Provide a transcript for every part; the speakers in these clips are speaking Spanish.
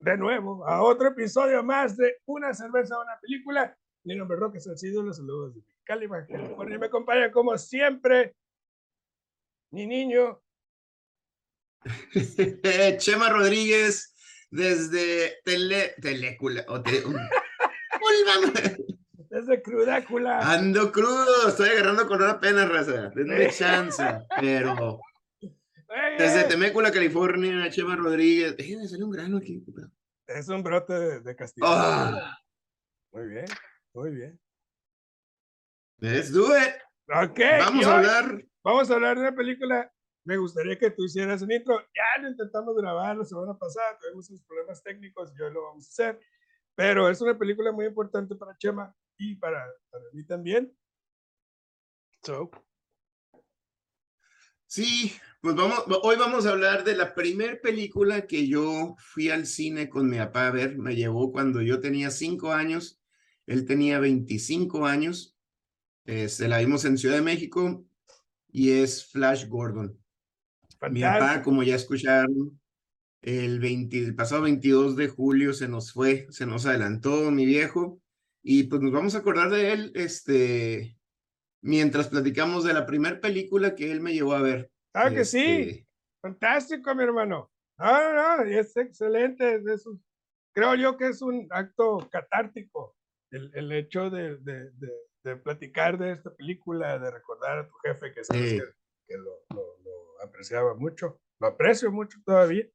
de nuevo a otro episodio más de Una cerveza, una película. Mi nombre es Roque Salcido, los saludos de Cali, Baja California. Me acompaña como siempre mi niño. Chema Rodríguez desde Tele, Telécula. O te, desde Crudácula. Ando crudo, estoy agarrando con una pena, raza. Denme chance, pero desde Temécula, California, Chema Rodríguez. Eh, me salió un grano aquí. Es un brote de, de castigo. Ah. Muy bien, muy bien. Let's do it. Ok. Vamos a hablar. Vamos a hablar de una película. Me gustaría que tú hicieras un intro. Ya lo intentamos grabar la semana pasada, tuvimos unos problemas técnicos y hoy lo vamos a hacer. Pero es una película muy importante para Chema y para, para mí también. So. Sí, pues vamos, hoy vamos a hablar de la primer película que yo fui al cine con mi papá a ver. Me llevó cuando yo tenía cinco años, él tenía 25 años. Este, la vimos en Ciudad de México y es Flash Gordon. Mi papá, como ya escucharon, el, 20, el pasado 22 de julio se nos fue, se nos adelantó mi viejo y pues nos vamos a acordar de él este, mientras platicamos de la primera película que él me llevó a ver. Ah, que sí. Este Fantástico, mi hermano. No, no, no, es excelente. Es un, creo yo que es un acto catártico el, el hecho de, de, de, de, platicar de esta película, de recordar a tu jefe que sabes Sí. que, que lo, lo, lo apreciaba mucho. Lo aprecio mucho todavía.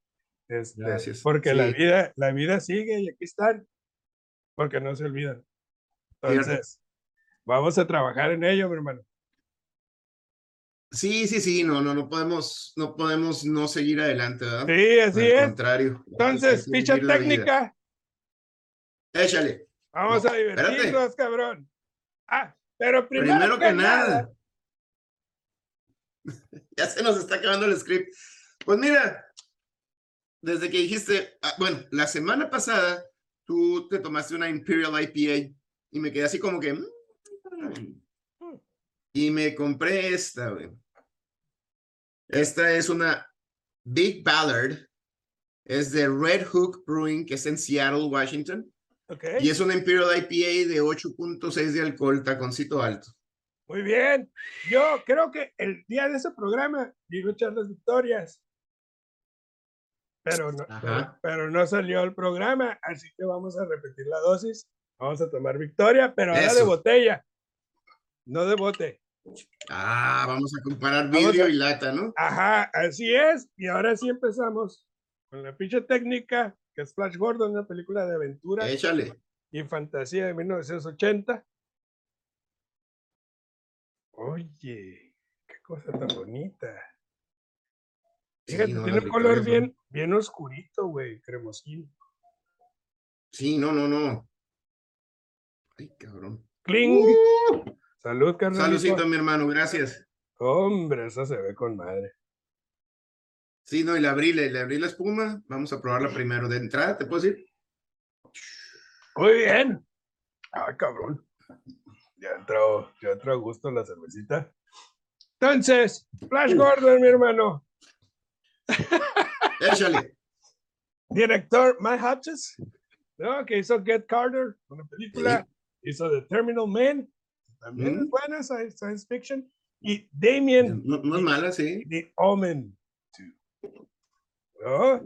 Este, Gracias. Porque la, Sí. vida, la vida sigue y aquí están. Porque no se olvidan. Entonces, vamos a trabajar en ello, mi hermano. Sí, sí, sí, no, no, no podemos, no podemos no seguir adelante, ¿verdad? Sí, así Al es. contrario. Entonces, que ficha técnica. Échale. Vamos No, a divertirnos, espérate. cabrón. Ah, pero primero, Primero que nada. Ya se nos está acabando el script. Pues mira, desde que dijiste, ah, bueno, la semana pasada tú te tomaste una Imperial IPA y me quedé así como que. mm, Y me compré esta, güey. Esta es una Big Ballard. Es de Red Hook Brewing, que es en Seattle, Washington. Ok, Y es una Imperial IPA de 8.6 de alcohol, taconcito alto. muy bien. Yo creo que el día de ese programa iba a echar las victorias. Pero no, pero no salió el programa, así que vamos a repetir la dosis. Vamos a tomar victoria, pero ahora de botella, no de bote. Ah, vamos a comparar vidrio a- y lata, ¿no? Ajá, así es. Y ahora sí empezamos con la ficha técnica, que es Flash Gordon, una película de aventura Échale. y fantasía de 1980. Oye, qué cosa tan bonita. Sí, Fíjate, no, tiene un color bien, bien oscurito, güey, cremosín. Sí, no, no, no. Ay, cabrón. ¡Cling! Uh, Salud, carnalito. saludcito, mi hermano, gracias. Hombre, eso se ve con madre. Sí, no, y le abrí, le, le abrí la espuma. Vamos a probarla primero. De entrada, ¿te puedo decir? Muy bien. Ah, cabrón. Ya entró, ya entró a gusto la cervecita. Entonces, Flash Gordon, mi hermano. Échale. Director Matt Hodges, ¿no? que hizo Get Carter, una película. Hizo The Terminal Man, también es buena sci- science fiction. Y Damien No, no es mala, sí. The Omen. ¿no?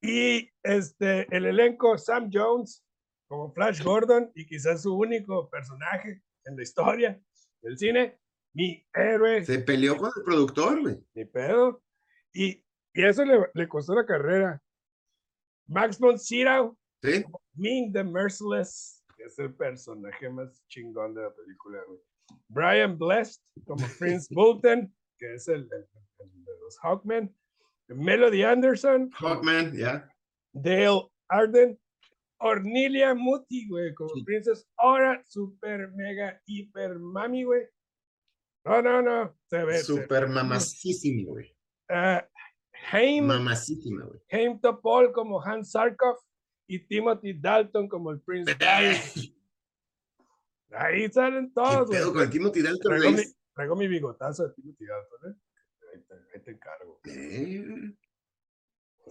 Y este, el elenco Sam Jones como Flash Gordon y quizás su único personaje en la historia del cine, mi héroe, Se peleó con el productor, güey. mi pedo. Y, y eso le, le costó la carrera. Max von Sydow, Sí. Ming the Merciless, es el personaje más chingón de la película. güey. Brian Blessed como Prince Bolton, que es el, el- el de los Hawkmen. Melody Anderson, Hawkman, ya. Dale Arden, Ornelia Muti, güey, como Sí. Princess Ahora, super, mega, hiper mami, güey. No, no, no, se ve. Super mamacísima, güey. Ah, Haim, Mamacísima, güey. Haim Topol como Hans Sarkov y Timothy Dalton como el Prince. Ahí salen ¿Qué todos, güey. pedo con el Timothy Dalton, Traigo mi, güey? traigo mi bigotazo de Timothy Dalton, ¿eh? Ahí te, ahí te encargo. Eh,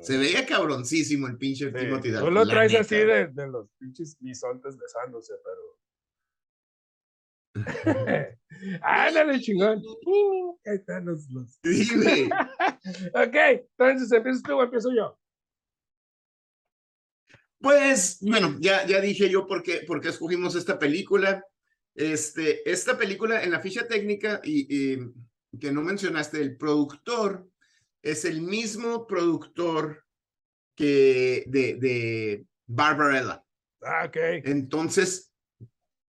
Se veía cabroncísimo el pinche Sí, Timothy Tú Dalton. lo la traes neta. así de, de los pinches bisontes besándose, pero. Ándale, chingón. Ahí están los. los-. Ok, entonces empiezas tú o empiezo yo. Pues, bueno, ya, ya dije yo por qué, por qué escogimos esta película. Este, esta película en la ficha técnica y, y que no mencionaste, el productor es el mismo productor que de, de Barbarella. Ah, ok. Entonces,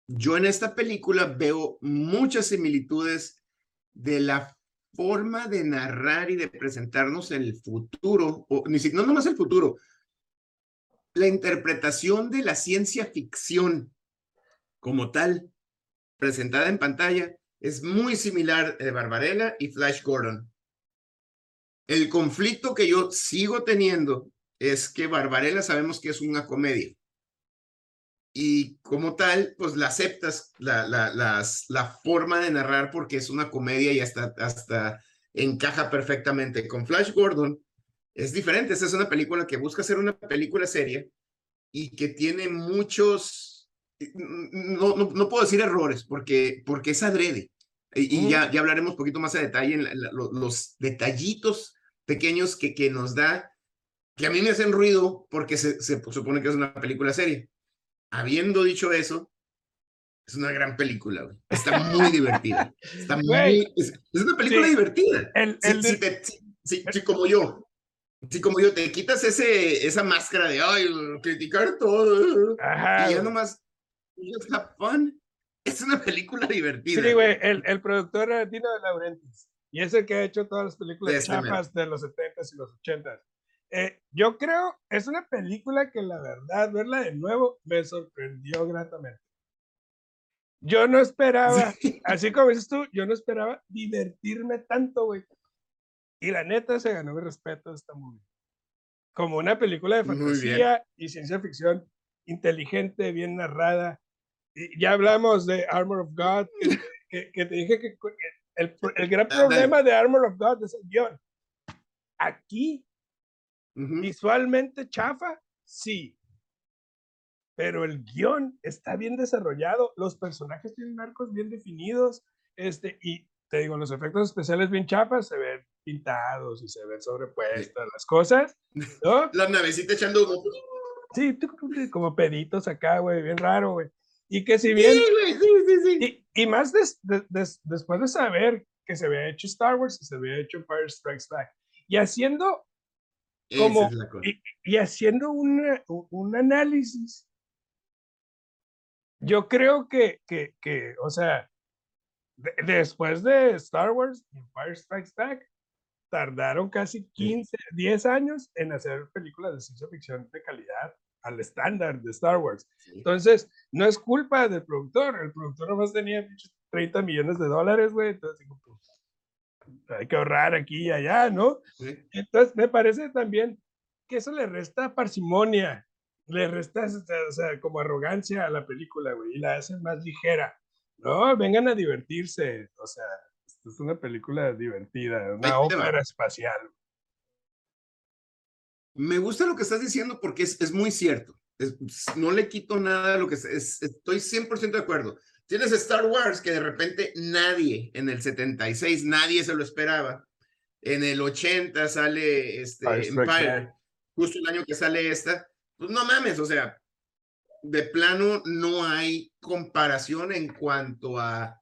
yo en esta película veo muchas similitudes de la forma de narrar y de presentarnos el futuro, o ni siquiera, no nomás el futuro, la interpretación de la ciencia ficción como tal, presentada en pantalla, es muy similar de Barbarella y Flash Gordon. El conflicto que yo sigo teniendo es que Barbarella sabemos que es una comedia y como tal, pues la aceptas, la, la, la forma de narrar porque es una comedia y hasta, hasta encaja perfectamente. Con Flash Gordon es diferente, esta es una película que busca ser una película seria y que tiene muchos, no, no, no puedo decir errores porque, porque es adrede. Y, y ya, ya hablaremos un poquito más a detalle en la- la- lo- los detallitos pequeños que, que nos da, que a mí me hacen ruido porque se, se supone que es una película seria habiendo dicho eso, es una gran película, güey. Está muy divertida. Está muy, es, es una película Sí. divertida. El, el si de- te- si- si- si como yo, si como yo te quitas ese, esa máscara de, ay, criticar todo, Ajá, y ya nomás, fun, es una película divertida. Sí, güey, el, el productor era Dino de Laurentiis. Y es el que ha hecho todas las películas De este chapas de los 70s y los 80s. Eh, yo creo, es una película que la verdad, verla de nuevo, me sorprendió gratamente. Yo no esperaba, Sí. así como dices tú, yo no esperaba divertirme tanto, güey. Y la neta se ganó mi respeto esta movie. Como una película de fantasía y ciencia ficción inteligente, bien narrada. Y ya hablamos de Armor of God, que, que- que te dije que, que el, el gran problema de Armor of God es el guion. Aquí, Ujú. visualmente chafa, sí. Pero el guion está bien desarrollado, los personajes tienen arcos bien definidos, este, y te digo, los efectos especiales bien chafas, se ven pintados y se ven sobrepuestas las cosas, ¿no? La navecita echando humo. Sí, tuc, tuc, como peditos acá, güey, bien raro, güey. Y que si Sí, bien, güey, sí, sí, sí. y, y más des- de- des- después de saber que se había hecho Star Wars y se había hecho Empire Strikes Back, y haciendo como- es y, y haciendo una- un análisis, yo creo que, que, que o sea, de- después de Star Wars y Empire Strikes Back, tardaron casi 15, 10 años en hacer películas de ciencia ficción de calidad al estándar de Star Wars. Sí. Entonces, no es culpa del productor, el productor nomás tenía pinches 30 millones de dólares, güey, entonces digo, pues, hay que ahorrar aquí y allá, ¿no? Sí. Entonces, me parece también que eso le resta parsimonia, le resta, o sea, como arrogancia a la película, güey, y la hace más ligera. No, vengan a divertirse, o sea, es una película divertida, una ópera espacial. Me gusta lo que estás diciendo porque es, es muy cierto. Es- no le quito nada a lo que es, es- estoy 100% de acuerdo. Tienes Star Wars que de repente nadie en el 76, nadie se lo esperaba. En el 80 sale este Empire justo el año que sale esta. Pues no mames, o sea, de plano no hay comparación en cuanto a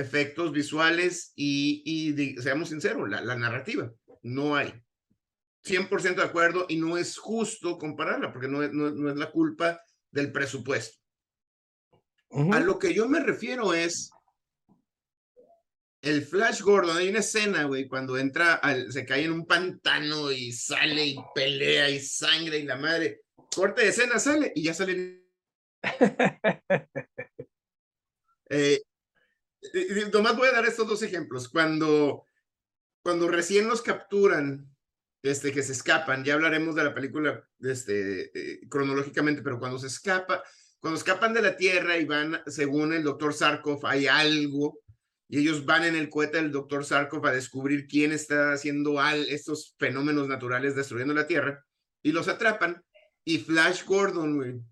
efectos visuales y, y di- seamos sinceros, la, la narrativa, no hay. 100% de acuerdo y no es justo compararla porque no es, no, no es la culpa del presupuesto. Ujú. A lo que yo me refiero es el Flash Gordon. Hay una escena, güey, cuando entra, al, se cae en un pantano y sale y pelea y sangre y la madre. Corte de escena, sale y ya sale. Eh, nomás voy a dar estos dos ejemplos. Cuando, cuando recién los capturan, este, que se escapan, ya hablaremos de la película este, eh, cronológicamente, pero cuando se escapa, cuando escapan de la Tierra y van, según el doctor Sarkov, hay algo y ellos van en el cohete del doctor Sarkov a descubrir quién está haciendo al, estos fenómenos naturales destruyendo la Tierra y los atrapan. Y Flash Gordon.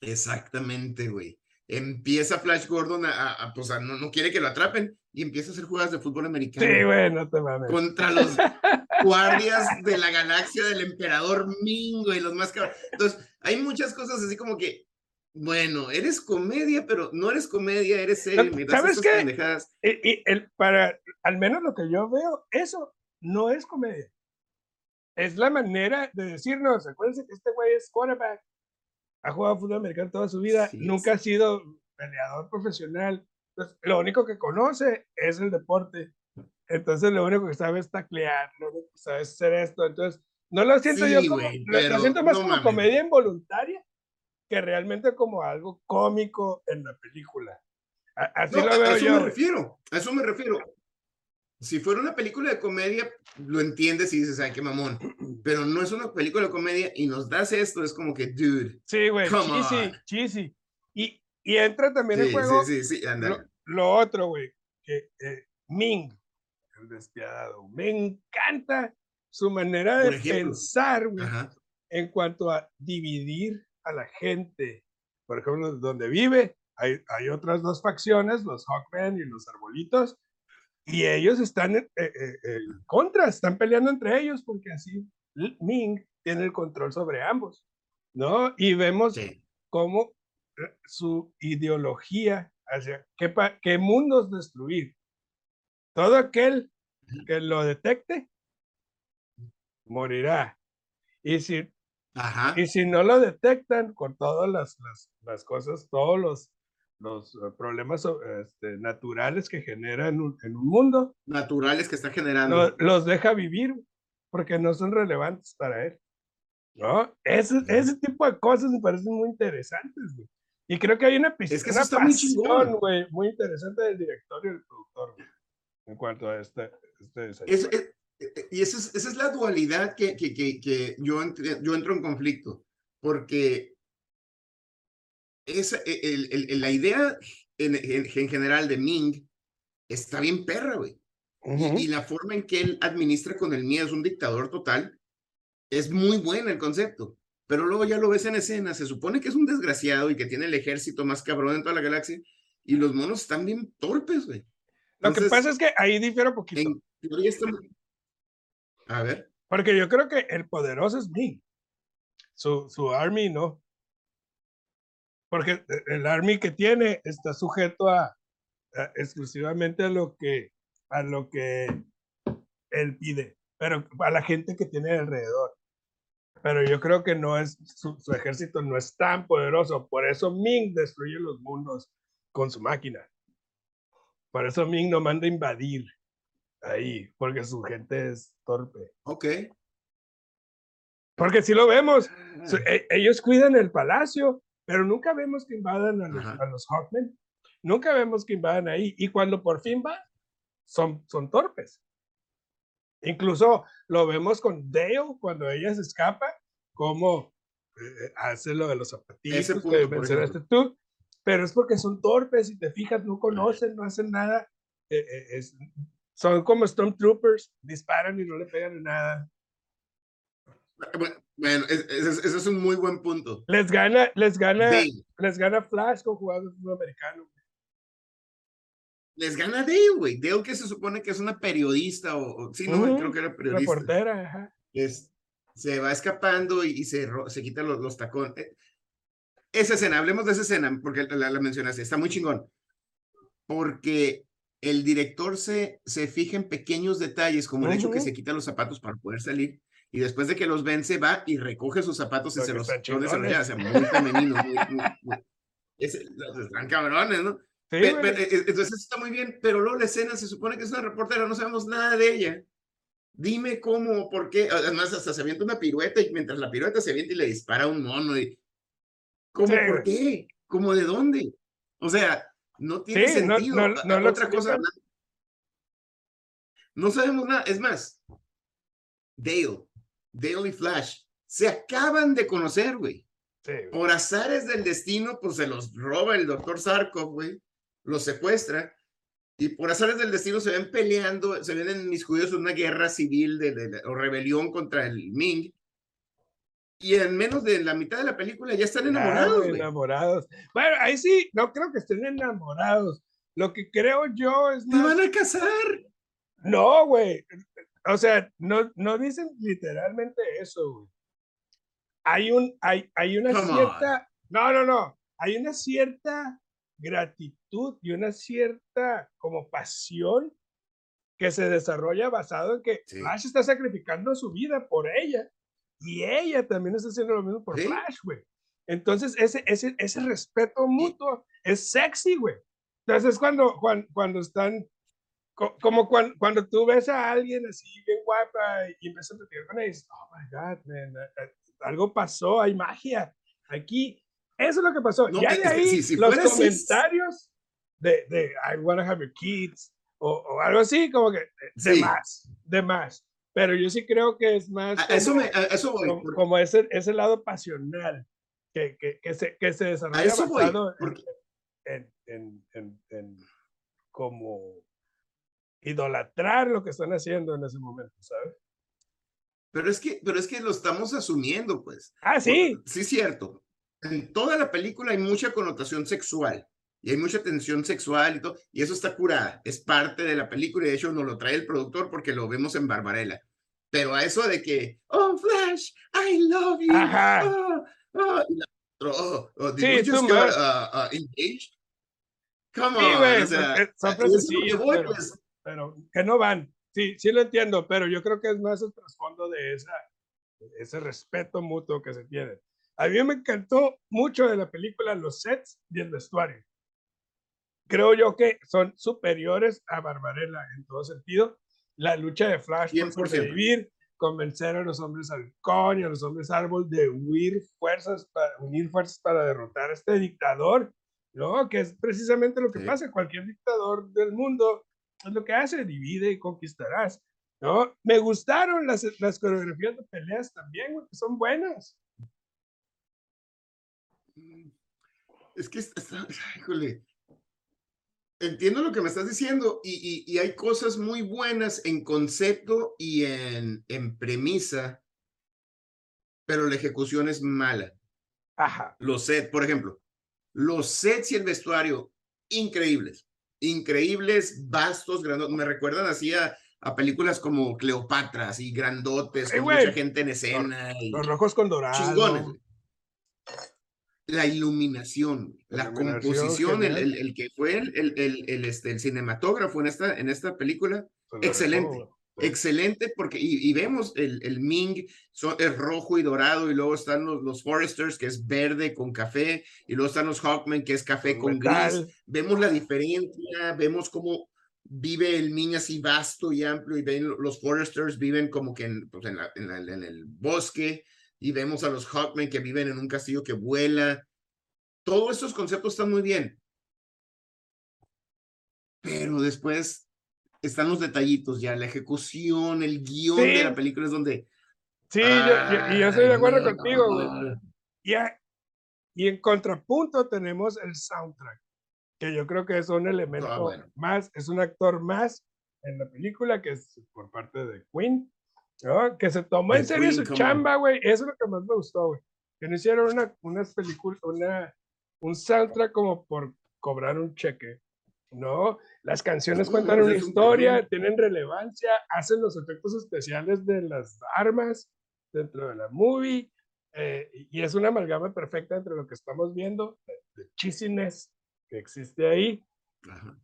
Exactamente, güey. Empieza Flash Gordon a, a, pues no, no, quiere que lo atrapen y empieza a hacer jugadas de fútbol americano. Sí, güey, no te mames. Contra los guardias de la galaxia del emperador Mingo y los más cabros. Entonces, hay muchas cosas así como que, bueno, eres comedia, pero no eres comedia, eres serio. ¿Sabes qué? Y, y el, para, al menos lo que yo veo, eso no es comedia. Es la manera de decirnos, acuérdense que este güey es quarterback, ha jugado fútbol americano toda su vida, sí, nunca sí. ha sido peleador profesional, entonces, lo único que conoce es el deporte, entonces lo único que sabe es taclear, lo único que sabe es hacer esto, entonces no lo siento Sí, yo como, güey, lo, lo siento más no como mames. comedia involuntaria que realmente como algo cómico en la película. A- Así No, lo a veo eso yo. me refiero, a eso me refiero. Si fuera una película de comedia, lo entiendes y dices, ay, qué mamón. Pero no es una película de comedia y nos das esto, es como que, dude. Sí, güey, cheesy, cheesy. Y, y entra también Sí, juego sí, sí, sí, lo, ándale. lo otro, güey, que eh, Ming, el despiadado, me encanta su manera de pensar, güey, en cuanto a dividir a la gente. Por ejemplo, donde vive, hay, hay otras dos facciones, los Hawkmen y los Arbolitos, y ellos están en, eh, eh, en contra, están peleando entre ellos, porque así Ming tiene el control sobre ambos, ¿no? Y vemos Sí. cómo eh, su ideología hacia qué mundos destruir. Todo aquel que lo detecte morirá. Y si, Ajá. y si no lo detectan con todas las, las, las cosas, todos los, los eh, problemas este, naturales que genera en un, en un mundo, Naturales que está generando. lo- los deja vivir porque no son relevantes para él. ¿No? Ese, ese tipo de cosas me parecen muy interesantes, güey. Y creo que hay una, pis- Es que una está muy pasión, chingón. güey, muy interesante del director y del productor, güey, en cuanto a este, este. Es- es- eh, y esa es, esa es la dualidad que, que, que, que yo, entre- yo entro en conflicto, porque esa, e, el- el- la idea en, en- en general de Ming está bien perra, güey. Y la forma en que él administra con el miedo es un dictador total, es muy buena el concepto. Pero luego ya lo ves en escena, se supone que es un desgraciado y que tiene el ejército más cabrón en toda la galaxia, y los monos están bien torpes, güey. Lo que pasa es que ahí difiere un poquito, en teoría está A ver. porque yo creo que el poderoso es Ming, su, su army no. Porque eh, el army que tiene está sujeto a, a- exclusivamente a lo que a lo que él pide, pero a la gente que tiene alrededor. Pero yo creo que no es su, su ejército no es tan poderoso, por eso Ming destruye los mundos con su máquina. Por eso Ming no manda a invadir ahí, porque su gente es torpe. Ok. Porque si lo vemos, su- e- ellos cuidan el palacio, pero nunca vemos que invadan a los, Ajá. a los Hawkmen. Nunca vemos que invadan ahí. Y cuando por fin van, son, son torpes. Incluso lo vemos con Dale cuando ella se escapa, como eh, hace lo de los zapatitos punto, que mencionaste tú. Pero es porque son torpes, si te fijas, no conocen, no hacen nada. eh, eh, es- son como Stormtroopers, disparan y no le pegan nada. Bueno, Bueno, es- ese es, ese es un muy buen punto. Les gana, les gana, Dale. les gana Flash con jugadores. Les gana Dale, güey. Dale que se supone que es una periodista o, o- sí, no, Ujú, creo que era periodista. Reportera, ajá. Es- se va escapando y, y se, se quita los, los tacones. Eh, Esa escena, hablemos de esa escena, porque la, la mencionaste, está muy chingón. Porque el director se, se fija en pequeños detalles, como el hecho que se quita los zapatos para poder salir, y después de que los vence, va y recoge sus zapatos y se los, están ¿dónde se los chingones. lleva? O sea, muy femenino, muy, muy- muy- es- los están cabrones, ¿no? Sí, Pe- pe- eh, entonces está muy bien, pero luego la escena se supone que es una reportera, no sabemos nada de ella. Dime cómo, por qué. Además, hasta se avienta una pirueta y mientras la pirueta se avienta y le dispara a un mono. Y... ¿Cómo, Sí, por qué? ¿Cómo de dónde? O sea, no tiene Sí, no- sentido. no- no lo Otra cosa, no sabemos nada. Es más, Dale, Dale y Flash se acaban de conocer, güey Sí, güey. por azares del destino, pues se los roba el doctor Sarkov, güey, los secuestra y por azares del destino se ven peleando, se ven en mis judíos en una guerra civil de, o rebelión contra el Ming. Y en menos de la mitad de la película ya están enamorados. enamorados. Bueno, ahí sí, no creo que estén enamorados. Lo que creo yo es más... van a casar! No, güey. O sea, no, no dicen literalmente eso, güey. Hay, un, hay, hay una cierta... No, no, no. Hay una cierta gratitud y una cierta como pasión que se desarrolla basado en que Flash está sacrificando su vida por ella y ella también está haciendo lo mismo por Flash, güey. Entonces, ese, ese, ese respeto mutuo es sexy, güey. Entonces, cuando, cuando, cuando están, como cuando, cuando tú ves a alguien así bien guapa y empiezas a platicar con ella y dices, oh my God, man, eh, eh, algo pasó, hay magia. Aquí eso es lo que pasó. ya de ahí, los comentarios de, de I wanna have your kids o, o algo así, como que de más, de más. Pero yo sí creo que es más. como, eso, me, eso como, ese, ese lado pasional que, que, que, se, que se desarrolla eso basado en, en, en, en, como idolatrar lo que están haciendo en ese momento, ¿sabes? Pero es que, pero es que lo estamos asumiendo, pues. Ah, sí. Sí, cierto en toda la película hay mucha connotación sexual y hay mucha tensión sexual y todo, y eso está curada, es parte de la película y de hecho nos lo trae el productor porque lo vemos en Barbarella. Pero a eso de que, oh, Flash, I love you. Ajá. Oh, oh, y la, oh, oh, did sí, just get uh, uh, engaged? Come on. o sea, son pero, pues. Pero que no van. Sí, sí lo entiendo, pero yo creo que es más el trasfondo de esa, ese respeto mutuo que se tiene. A mí me encantó mucho de la película los sets y el vestuario. Creo yo que son superiores a Barbarella en todo sentido. La lucha de Flash por sobrevivir, convencer a los hombres halcón y a los hombres árbol de unir fuerzas para, unir fuerzas para derrotar a este dictador, ¿no? Que es precisamente lo que pasa. Cualquier dictador del mundo es lo que hace, divide y conquistarás. ¿no? Me gustaron las, las coreografías de peleas también, que son buenas. Es que, híjole, entiendo lo que me estás diciendo y, y, hay cosas muy buenas en concepto y en, en premisa, pero la ejecución es mala. Ajá. Los sets, por ejemplo, los sets y el vestuario, increíbles, increíbles, vastos, grandotes, me recuerdan así a, a películas como Cleopatra, así grandotes, con mucha gente en escena. Los, rojos con dorados. Chingones la iluminación, la, composición, el, el, el, que fue el, el, este, el cinematógrafo en esta, en esta película, excelente. Excelente, porque y, vemos el, el Ming es rojo y dorado, y luego están los, los Foresters, que es verde con café, y luego están los Hawkmen, que es café con gris. Vemos la diferencia, vemos cómo vive el Ming así vasto y amplio, y ven los Foresters viven como que en, pues en, en el bosque y vemos a los Hawkmen que viven en un castillo que vuela. Todos estos conceptos están muy bien. Pero después están los detallitos ya, la ejecución, el guion de la película es donde... Sí, y yo, estoy de acuerdo contigo, Y, y en contrapunto tenemos el soundtrack, que yo creo que es un elemento ah, más, es un actor más en la película que es por parte de Queen que se tomó en serio su chamba, güey. Eso es lo que más me gustó, güey. Que no hicieron una, unas películas, una, un soundtrack como por cobrar un cheque. No, las canciones cuentan una historia, tienen relevancia, hacen los efectos especiales de las armas dentro de la movie. Eh, y es una amalgama perfecta entre lo que estamos viendo, de, de que existe ahí,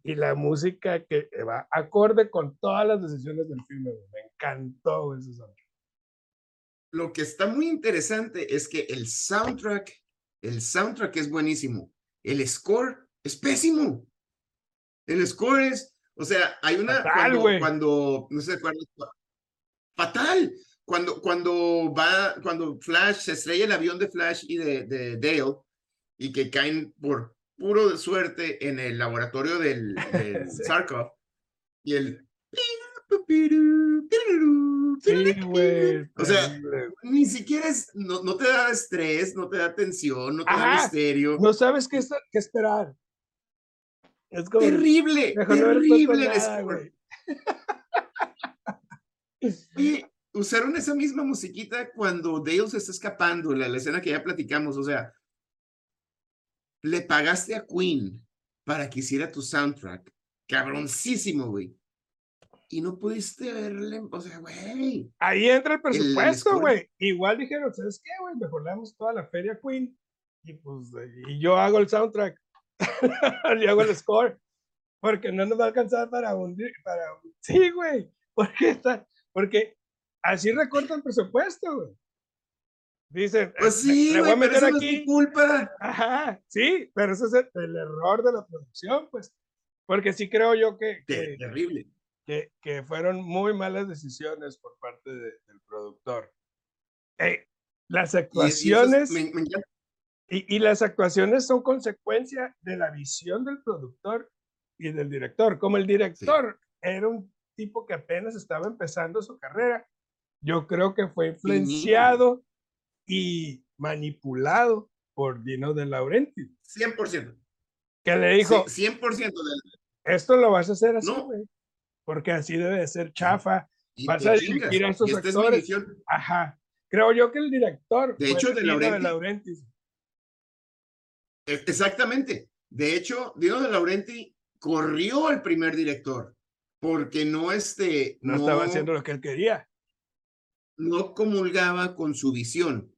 y la música que va acorde con todas las decisiones del filme. Me encantó ese soundtrack. Lo que está muy interesante es que el soundtrack, el soundtrack es buenísimo. El score es pésimo. El score es, o sea, hay una fatal, cuando, cuando, no sé, cuando, fatal. Cuando, cuando va, cuando Flash se estrella el avión de Flash y de, de Dale y que caen por puro de suerte en el laboratorio del, del Sarkov y el o sea, ni siquiera es, no, no, te da estrés, no te da tensión, no te da misterio. No sabes qué, qué esperar. Es como, Terrible, terrible el score. Y usaron esa misma musiquita cuando Dale se está escapando, la, la escena que ya platicamos, o sea, le pagaste a Queen para que hiciera tu soundtrack, cabroncísimo, güey. Y no pudiste verle, o sea, güey. Ahí entra el presupuesto, güey. Igual dijeron, ¿sabes qué, güey? Mejor le damos toda la feria a Queen. Y pues, y yo hago el soundtrack. y hago el score. Porque no nos va a alcanzar para un... Para un- Sí, güey. Porque, está, porque así recortan presupuesto, güey. Dicen, Pues eh, sí, le voy a güey, pero meter eso no es mi aquí. culpa. Ajá, sí, pero ese es el, el error de la producción, pues. Porque sí creo yo que, que, Terrible. que, que fueron muy malas decisiones por parte de- del productor. Eh, las eso es- actuaciones me- me encanta. Y, y las actuaciones son consecuencia de la visión del productor y del director. Como el director era un tipo que apenas estaba empezando su carrera, yo creo que fue influenciado y manipulado por Dino de Laurenti, 100%. que le dijo, Sí, 100% de esto lo vas a hacer así, No. porque así debe de ser chafa. y Vas a dirigir a esos y esta es mi actores. visión. Ajá. Creo yo que el director. De hecho, de Laurenti- Laurentiis. E- Exactamente. De hecho, Dino de Laurenti corrió al primer director porque no, este, No, estaba haciendo lo que él quería. no comulgaba con su visión.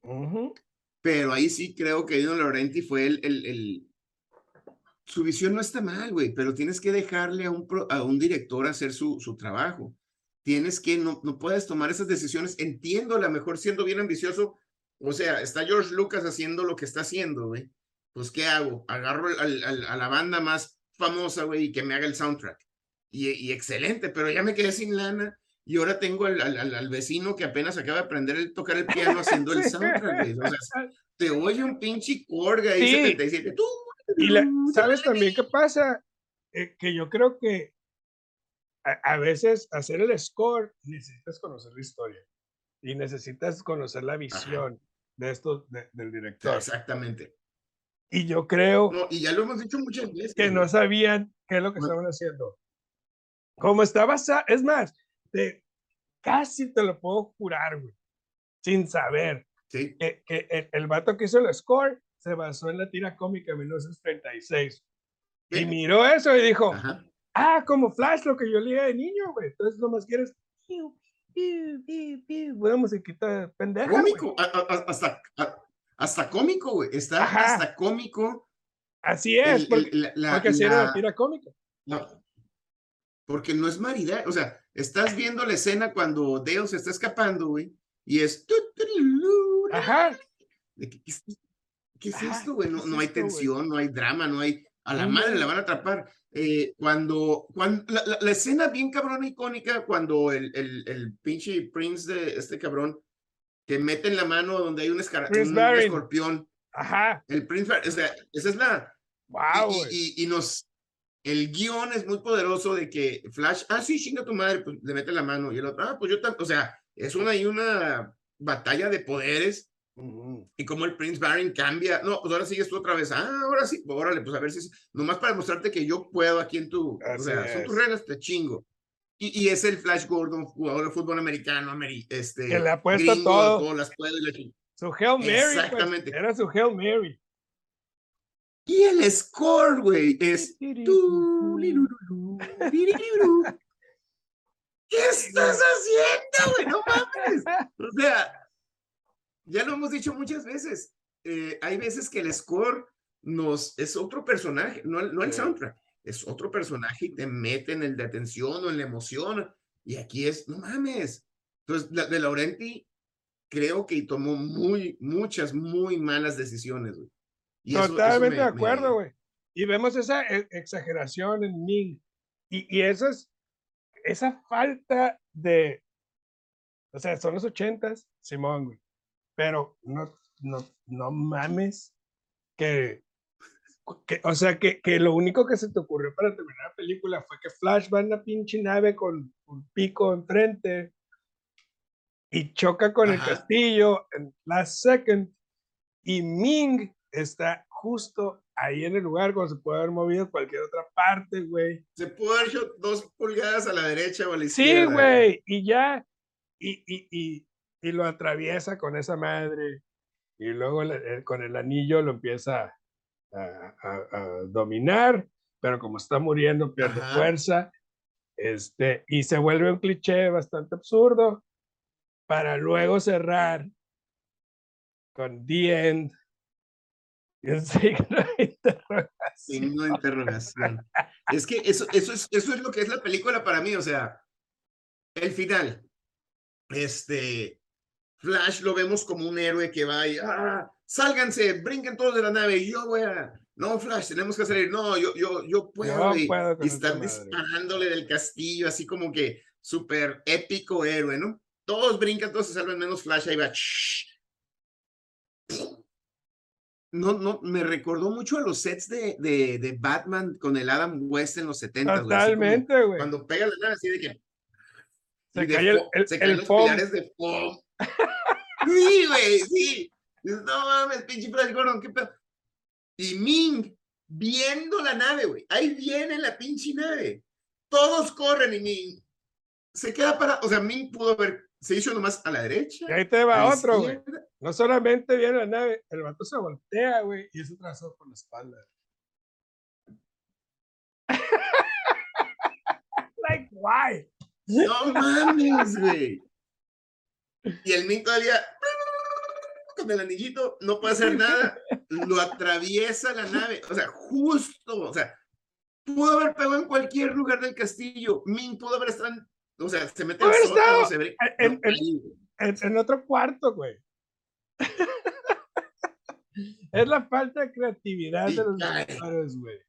Pero ahí sí creo que Dino Laurenti fue el, el, el- Su visión no está mal, güey, pero tienes que dejarle a un, pro- a un director hacer su, su trabajo. Tienes que, no, no puedes tomar esas decisiones. Entiendo, a lo mejor siendo bien ambicioso. O sea, está George Lucas haciendo lo que está haciendo, güey. Pues, ¿qué hago? Agarro al- al- a la banda más famosa, güey, y que me haga el soundtrack. Y, y excelente, pero ya me quedé sin lana. Y ahora tengo al, al- vecino que apenas acaba de aprender a tocar el piano haciendo el soundtrack. O sea, te oye un pinche corga ahí, Sí. 77. Tú, Y la- ¿sabes también qué pasa? Eh, que yo creo que a, a veces hacer el score necesitas conocer la historia y necesitas conocer la visión de esto de- del director. Exactamente. Y yo creo No, y ya lo hemos dicho muchas veces. que no sabían qué es lo que estaban haciendo. Como estaba, es más, te- casi te lo puedo jurar, güey, sin saber Sí. que, que el, el vato que hizo el score se basó en la tira cómica de 1936. Y Sí. miró eso y dijo, Ajá. ah, como Flash, lo que yo leía de niño, güey. Entonces nomás quieres, piu, piu, piu, piu, una musiquita pendeja, güey. Cómico, a- a- a- hasta, cómico, güey. Está Ajá. hasta cómico. Así es, el- porque, el- la- la- porque así era la la- tira cómica. la- porque no es maridaje. O sea, estás viendo la escena cuando Dale se está escapando, güey. Y es. Ajá. ¿Qué es, qué es Ajá, esto, güey? ¿qué No, es no hay güey? tensión, no hay drama, no hay. A la madre la van a atrapar. Eh, cuando, cuando la, la- la escena bien cabrona icónica, cuando el, el, el pinche Prince de este cabrón que mete en la mano donde hay un, un escorpión, Ajá. el Prince, o sea, esa es la. Wow, y, y- y nos. El guion es muy poderoso de que Flash, ah, sí, chinga tu madre, pues le mete la mano. Y el otro, ah, pues yo también. O sea, es una y una batalla de poderes y como el Prince Baron cambia, no, pues ahora sigues tú otra vez, ah, ahora sí, pues órale, pues a ver si es, nomás para demostrarte que yo puedo aquí en tu, o sea, son tus reglas, te chingo. Y, y es el Flash Gordon, jugador de fútbol americano, ameri- este, Que le apuesta gringo, todo. todas las puedo y la ching- Su Hail Mary, pues, Exactamente. era su Hail Mary. Y el score, güey, es. ¿Qué estás haciendo, güey? No mames. O sea, ya lo hemos dicho muchas veces. eh, hay veces que el score nos es otro personaje, no, el- no el soundtrack, es otro personaje y te mete en el de atención o en la emoción. Y aquí es, no mames. Entonces, la, de Laurenti creo que tomó muy, muchas, muy malas decisiones, güey. Y eso- eso Totalmente me- de acuerdo, güey. Y vemos esa e- exageración en Ming. Y, y eso es, esa falta de, o sea, son los ochentas, Simón, güey. Pero no, no, no mames que, que o sea, que, que lo único que se te ocurrió para terminar la película fue que Flash va en una pinche nave con un pico enfrente y choca con el Ajá. castillo en last second y Ming está justo ahí en el lugar cuando se puede haber movido cualquier otra parte, güey. Se pudo haber hecho dos pulgadas a la derecha o a la Sí, izquierda. güey, y ya, y, y, y, y lo atraviesa con esa madre, y luego le- eh, con el anillo lo empieza a, a- a dominar, pero como está muriendo pierde Ajá. fuerza, este, y se vuelve un cliché bastante absurdo, para luego cerrar con The End, signo de interrogación. Signo de interrogación. Es que eso, eso, es, eso es lo que es la película para mí, o sea, el final. Este, Flash lo vemos como un héroe que va y, ¡ah! Sálganse, brinquen todos de la nave, y yo voy a, no, Flash, tenemos que salir, no, yo, yo, yo puedo, y, puedo con y esta están disparándole del castillo, así como que súper épico héroe, ¿no? Todos brincan, todos se salvan, menos Flash, ahí va. No, no, me recordó mucho a los sets de, de, de Batman con el Adam West en los 70. Totalmente, güey. Cuando pega la nave, así de que. Se cae el- el- se caen el los foam. pilares de foam. Sí, güey, sí. Dices, No mames, pinche Flash Gordon, qué pedo. Y Ming viendo la nave, güey. Ahí viene la pinche nave. Todos corren y Ming se queda para. O sea, Ming pudo haber. Se hizo nomás a la derecha. Y ahí te va otro, güey. No solamente viene la nave, el vato se voltea, güey, y es atrasado por la espalda. like, why? No mames, güey. Y el Ming todavía con el anillito no puede hacer nada, lo atraviesa la nave, o sea, justo, o sea, pudo haber pegado en cualquier lugar del castillo, Ming pudo haber estado, en- o sea, se mete sótano, se ve, en- otro cuarto, güey. es la falta de creatividad Y de los cae. directores, güey.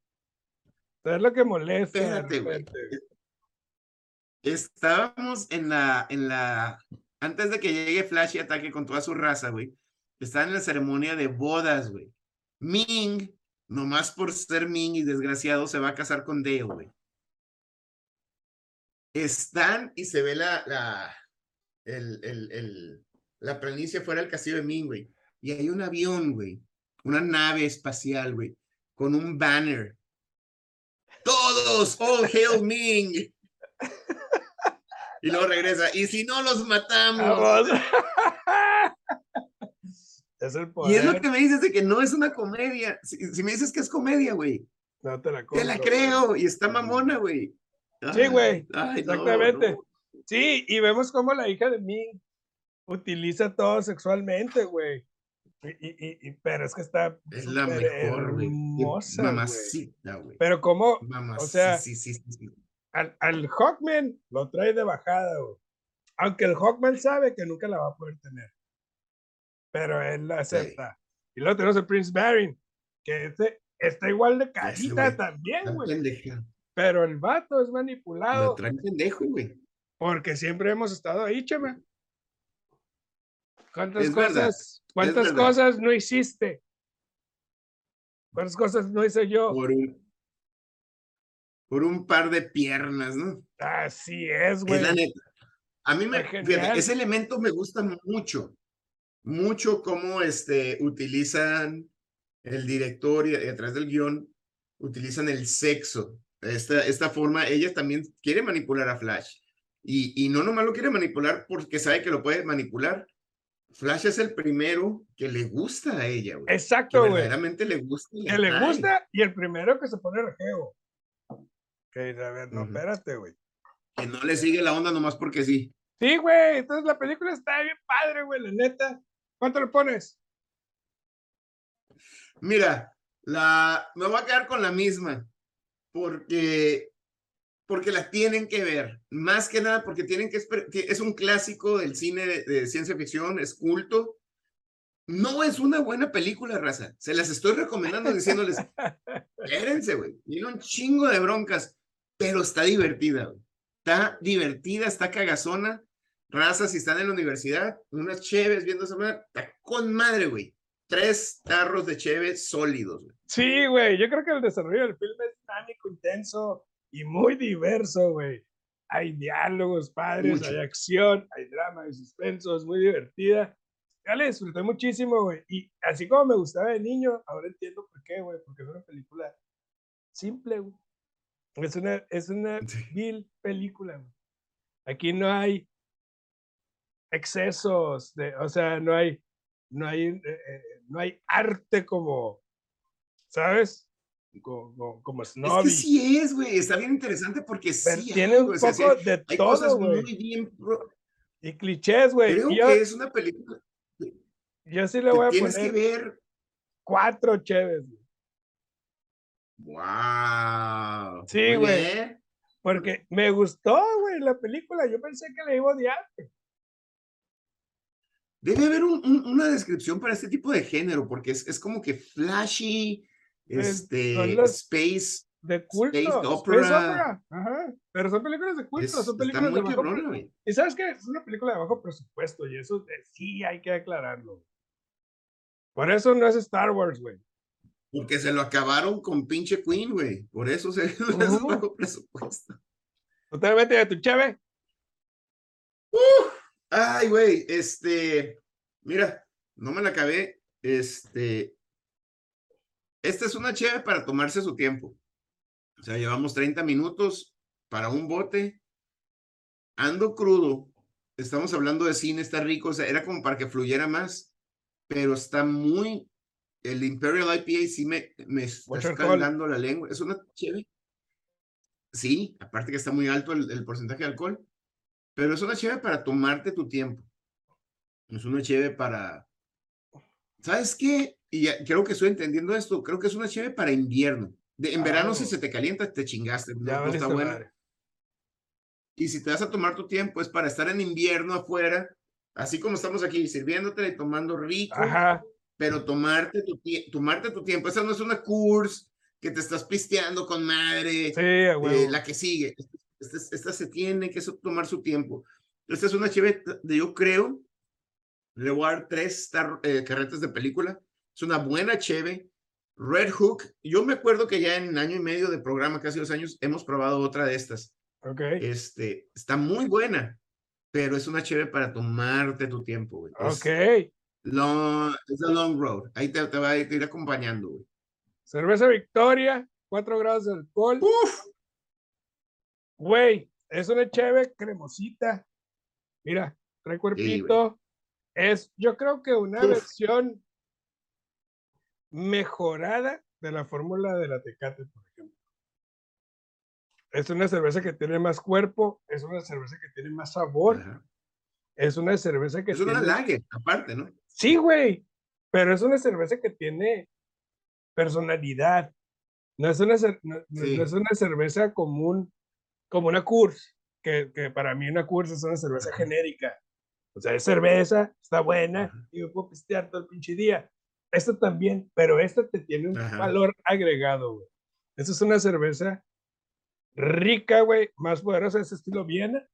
Es lo que molesta. Espérate, güey. Estábamos en la, en la, antes de que llegue Flash y ataque con toda su raza, güey, están en la ceremonia de bodas, güey. Ming, nomás por ser Ming y desgraciado, se va a casar con Dale, güey. Están y se ve la, la, el, el, el, la planicie fuera del castillo de Ming, güey. Y hay un avión, güey, una nave espacial, güey, con un banner. Todos, all hail Ming. Y luego regresa. Y si no los matamos. Vamos. es el Y es lo que me dices de que no es una comedia. Si, si me dices que es comedia, güey, No te la te la compro, creo. güey. Y está mamona, güey. Sí, güey, Ay, ay, no, Exactamente. no. Sí, y vemos cómo la hija de Ming utiliza todo sexualmente, güey. Y, y, y- pero es que está Es la mejor, güey. Mamacita, güey. Pero como Mamacita. o sea, sí, sí, sí, sí. al, al Hawkman lo trae de bajada, güey. Aunque el Hawkman sabe que nunca la va a poder tener. Pero él la Sí. acepta. Y luego tenemos el Prince Barin, que ese está igual de carita también, güey. Pero el vato es Lo manipulado traen pendejo, güey. porque siempre hemos estado ahí, chema. ¿Cuántas Es verdad, cosas, cuántas cosas no hiciste? ¿Cuántas cosas no hice yo? Por un, por un par de piernas, ¿no? Así es, Es güey. la neta. A mí me, fíjate, ese elemento me gusta mucho, mucho cómo este, utilizan el director y través del guion, utilizan el sexo. Esta, esta forma, ella también quiere manipular a Flash. Y, y no nomás lo quiere manipular porque sabe que lo puede manipular. Flash es el primero que le gusta a ella, güey. Exacto, güey. verdaderamente le gusta. y Que le gusta y el primero que se pone rejeo. Que a ver, no, espérate, güey. Que no le sigue la onda nomás porque sí. Sí, güey. Entonces la película está bien padre, güey, la neta. ¿Cuánto le pones? Mira, la, me voy a quedar con la misma, porque, porque la tienen que ver, más que nada porque tienen que, es un clásico del cine de, de ciencia ficción, es culto. No es una buena película, raza. Se las estoy recomendando diciéndoles, espérense, güey. Tiene un chingo de broncas, pero está divertida, güey. Está divertida, está cagazona. Raza, si están en la universidad, unas cheves viendo esa madre, está con madre, güey tres tarros de cheve sólidos. güey. Sí, güey. Yo creo que el desarrollo del filme es dinámico, intenso y muy diverso, güey. Hay diálogos padres, Mucho. hay acción, hay drama, hay suspenso, es muy divertida. Ya la disfruté muchísimo, güey. Y así como me gustaba de niño, ahora entiendo por qué, güey? Porque es una película simple, güey. Es una, es una vil película, güey. Aquí no hay excesos, de, o sea, no hay, no hay, eh, eh, no hay arte como, ¿sabes? Como, como, Es que sí es, güey, está bien interesante porque sí tiene un poco de hay todo, cosas muy bien pro- Y clichés, güey. Creo Yo, que es una película yo sí le que voy a tienes que poner ver. cuatro chéves, güey. Wow. Sí, güey. Porque me gustó, güey, la película. Yo pensé que la iba a odiar. Debe haber un- un- una descripción para este tipo de género, porque es, es como que flashy, Es- este, space, De culto. Space space opera. opera, Ajá. Pero son películas de culto, es- son películas de bajo güey. Y sabes qué? Es una película de bajo presupuesto y eso eh, sí hay que aclararlo. Por eso no es Star Wars, güey. Porque se lo acabaron con pinche Queen, güey. Por eso se es Ujú. bajo presupuesto. Totalmente de tu cheve. Ay, güey, este, mira, no me la acabé. Este, esta es una chévere para tomarse su tiempo. O sea, llevamos 30 minutos para un bote. Ando crudo. Estamos hablando de cine, está rico. O sea, era como para que fluyera más, pero está muy. El Imperial IPA sí me, me está escaldando la lengua. Es una chévere. Sí, aparte que está muy alto el, el porcentaje de alcohol. Pero es una chévere para tomarte tu tiempo. Es una chévere para. ¿Sabes qué? Y ya- creo que estoy entendiendo esto. Creo que es una chévere para invierno. De, en verano, si se te calienta, te chingaste. Ya no está valiste buena. madre. Y si te vas a tomar tu tiempo, es para estar en invierno afuera, así como estamos aquí, sirviéndote y tomando rico, Ajá. pero tomarte tu, tie- tomarte tu tiempo. Esa no es una course que te estás pisteando con madre. Sí, Eh, la que sigue. Esta, esta- se tiene que tomar su tiempo. Esta es una chévere de, yo creo, le voy a dar tres eh, carretas de película. Es una buena cheve. Red Hook. Yo me acuerdo que ya en año y medio de programa, casi dos años, hemos probado otra de estas. Ok. Este, está muy buena, pero es una chévere para tomarte tu tiempo, güey. Es Ok. long, es a long road. Ahí te, te va a ir acompañando, güey. Cerveza Victoria, 4 grados de alcohol. Uf, Güey, es una cheve cremosita. Mira, trae cuerpito. es, yo creo que una Uf. versión mejorada de la fórmula de la Tecate, por ejemplo. Es una cerveza que tiene más cuerpo, es una cerveza que tiene más sabor, ajá. es una cerveza que Es una lager, aparte, ¿no? Sí, güey, pero es una cerveza que tiene personalidad. No es una, cer- no, no- Sí. no es una cerveza común, como una Coors, que, que para mí una Coors es una cerveza genérica. O sea, es cerveza, está buena Ajá. y me puedo pistear todo el pinche día. Esta también, pero esta te tiene un Ajá. valor agregado, güey. Esta es una cerveza rica, güey, más poderosa de ese estilo Viena,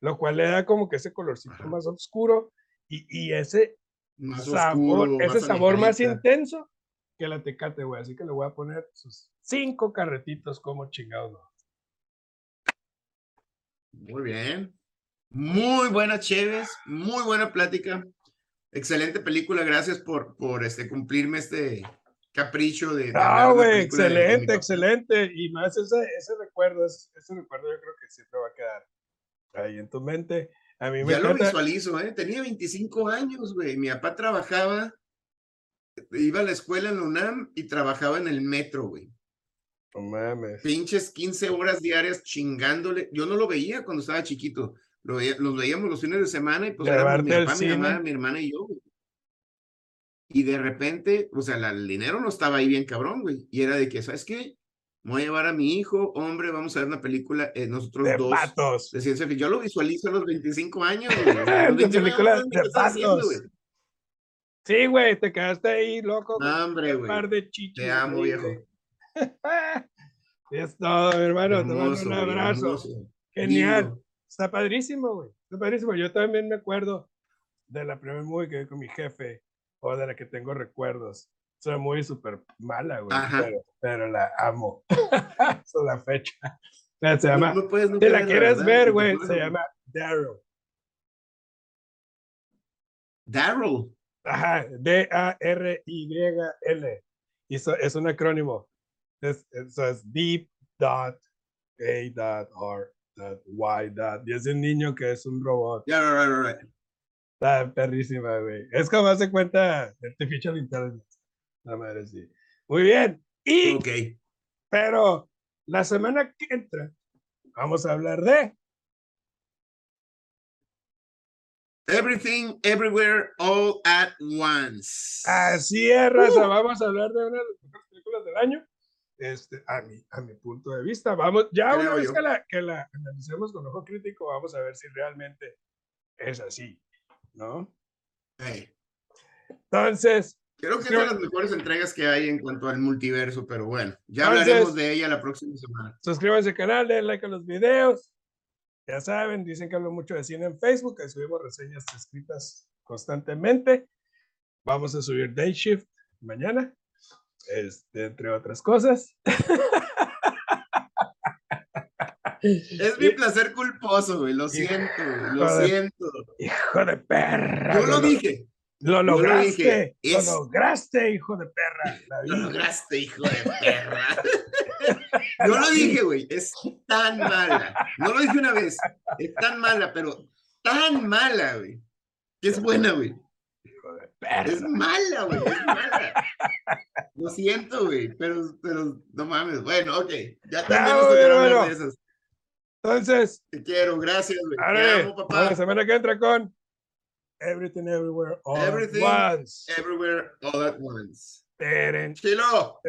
lo cual le da como que ese colorcito Ajá. más oscuro y, y ese Más sabor, oscuro, ese más sabor más intenso que la tecate, güey. Así que le voy a poner sus cinco carretitos como chingados. no. Muy bien. Muy buena Chévez, muy buena plática. Excelente película, gracias por, por este, cumplirme este capricho de... de Ah, güey, de- excelente, excelente. Y más ese, ese recuerdo, ese, ese recuerdo yo creo que siempre va a quedar ahí en tu mente. A mí me Ya lo visualizo, ¿eh? Tenía 25 años, güey. Mi papá trabajaba, iba a la escuela en la UNAM y trabajaba en el metro, güey. No mames. Pinches 15 horas diarias chingándole. Yo no lo veía cuando estaba chiquito. Lo veía- los veíamos los fines de semana y pues éramos mi papá, mi mamá, cine. mi hermana y yo, güey. Y de repente, o sea, la- el dinero no estaba ahí bien cabrón, güey. Y era de que, ¿sabes qué? Voy a llevar a mi hijo, hombre, vamos a ver una película, eh, nosotros De dos. patos. De ciencia ficción. Yo lo visualizo a los 25 años, güey. o sea, a los De 29, película "No, ¿qué de haciendo, patos. güey?". Sí, güey, te quedaste ahí loco. No, hombre, un güey. par de chichis. Te amo, viejo. es todo, hermano. te mando Hermoso, un abrazo. hermoso. Genial. Lindo. Está padrísimo, güey. Está padrísimo. Yo también me acuerdo de la primera movie que vi con mi jefe, o de la que tengo recuerdos. Es una movie súper mala, güey, pero, pero la amo. Hasta la fecha. Se No- llama, no no si la quieres ¿verdad? ver, güey, tú se llama Daryl. Daryl. Ajá, D-A-R-Y-L. Y es un acrónimo. Es, eso es deep dot a dot r dot y dot. Y es un niño que es un robot. Ya, right, right, right. Está perrísima, güey. Es como hace cuenta Artificial Intelligence. La madre sí. Muy bien. Y, Ok. pero la semana que entra, vamos a hablar de Everything, everywhere, all at once. Así es, raza. Uh. Vamos a hablar de una de las mejores películas del año. Este, a mi, a mi punto de vista. Vamos, ya una vez que la, que la analicemos con ojo crítico, vamos a ver si realmente es así, ¿no? Hey, Entonces, Creo que es de las mejores entregas que hay en cuanto al multiverso, pero bueno, ya Entonces- hablaremos de ella la próxima semana. suscríbanse al canal, den like a los videos. Ya saben, dicen que hablo mucho de cine en Facebook, que subimos reseñas escritas constantemente. Vamos a subir Day Shift mañana, este, entre otras cosas. Es mi placer culposo, güey, lo siento, güey, lo Joder. siento. Hijo de perra. Yo lo lo- dije, Lo lo lograste, dije, lo es- lograste, hijo de perra. Lo lograste, hijo de perra. Yo lo dije, güey, es tan mala. No lo dije una vez, es tan mala, pero tan mala, güey. Que es buena, güey. Hijo de Es perra. mala, güey, es mala. Lo siento, güey, pero, pero no mames. Bueno, ok, ya hablar bueno. de esas. Entonces, Te quiero, gracias, güey. Te amo, la papá. semana que entra con Everything Everywhere All at Once. Everywhere, all at once. Teren, Chilo.